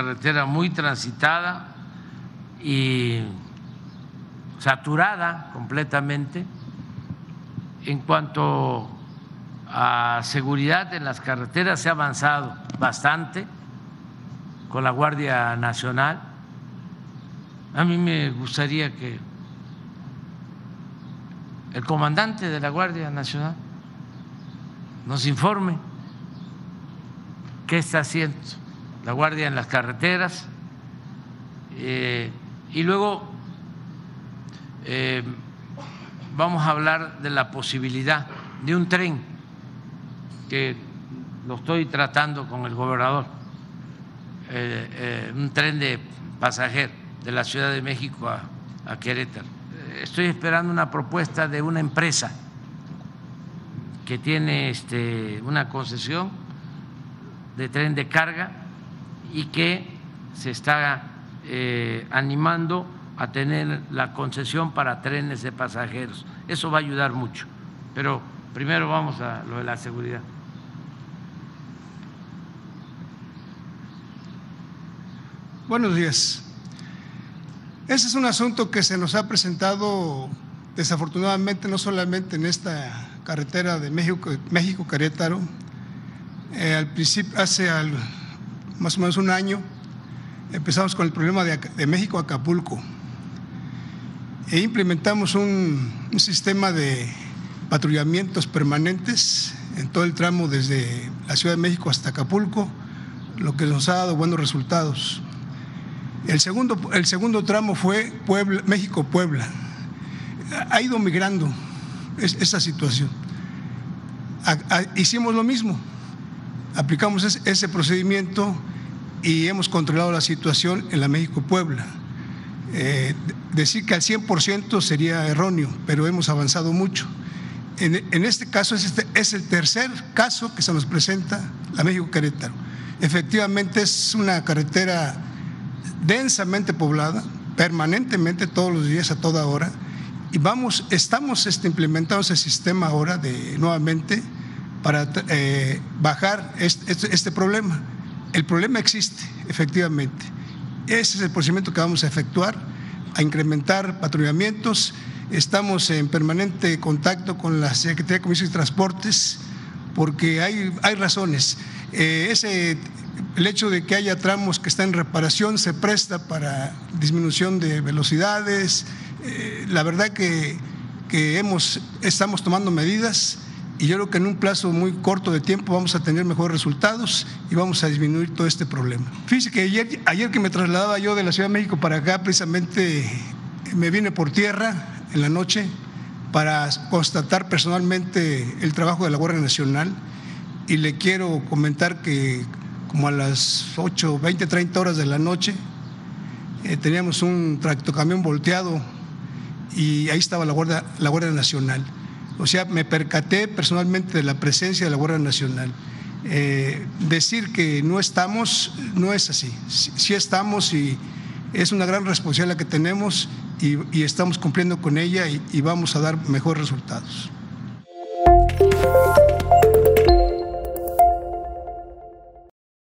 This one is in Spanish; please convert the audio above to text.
carretera muy transitada y saturada completamente. En cuanto a seguridad en las carreteras, se ha avanzado bastante con la Guardia Nacional. A mí me gustaría que el comandante de la Guardia Nacional nos informe qué está haciendo la Guardia en las carreteras eh, y luego eh, vamos a hablar de la posibilidad de un tren que lo estoy tratando con el gobernador, eh, un tren de pasajeros de la Ciudad de México a, a Querétaro. Estoy esperando una propuesta de una empresa que tiene este, una concesión de tren de carga y que se está eh, animando a tener la concesión para trenes de pasajeros. Eso va a ayudar mucho. Pero primero vamos a lo de la seguridad. Buenos días. Ese es un asunto que se nos ha presentado desafortunadamente no solamente en esta carretera de México, México Querétaro. Eh, al principio, hace más o menos un año, empezamos con el problema de, México Acapulco e implementamos un, un sistema de patrullamientos permanentes en todo el tramo desde la Ciudad de México hasta Acapulco, lo que nos ha dado buenos resultados. El segundo, el segundo tramo fue México-Puebla. Ha ido migrando esa situación. hicimos lo mismo, aplicamos ese procedimiento y hemos controlado la situación en la México-Puebla. Eh, decir que al 100% sería erróneo, pero hemos avanzado mucho. En, este caso es, este, es el tercer caso que se nos presenta la México-Querétaro. Efectivamente es una carretera densamente poblada, permanentemente, todos los días, a toda hora, y vamos, estamos este, implementando ese sistema ahora de nuevamente para eh, bajar este, este, este problema. El problema existe, efectivamente. Ese es el procedimiento que vamos a efectuar, a incrementar patrullamientos. Estamos en permanente contacto con la Secretaría de Comisiones y Transportes porque hay, hay razones. Eh, ese, el hecho de que haya tramos que están en reparación se presta para disminución de velocidades. Eh, la verdad que, que hemos, estamos tomando medidas y yo creo que en un plazo muy corto de tiempo vamos a tener mejores resultados y vamos a disminuir todo este problema. Fíjese que ayer, ayer que me trasladaba yo de la Ciudad de México para acá, precisamente me vine por tierra en la noche para constatar personalmente el trabajo de la Guardia Nacional y le quiero comentar que como a las 8, 20, 30 horas de la noche eh, teníamos un tractocamión volteado y ahí estaba la Guardia, la Guardia Nacional. O sea, me percaté personalmente de la presencia de la Guardia Nacional. Eh, decir que no estamos no es así. Sí, estamos y es una gran responsabilidad que tenemos y, estamos cumpliendo con ella y, y vamos a dar mejores resultados.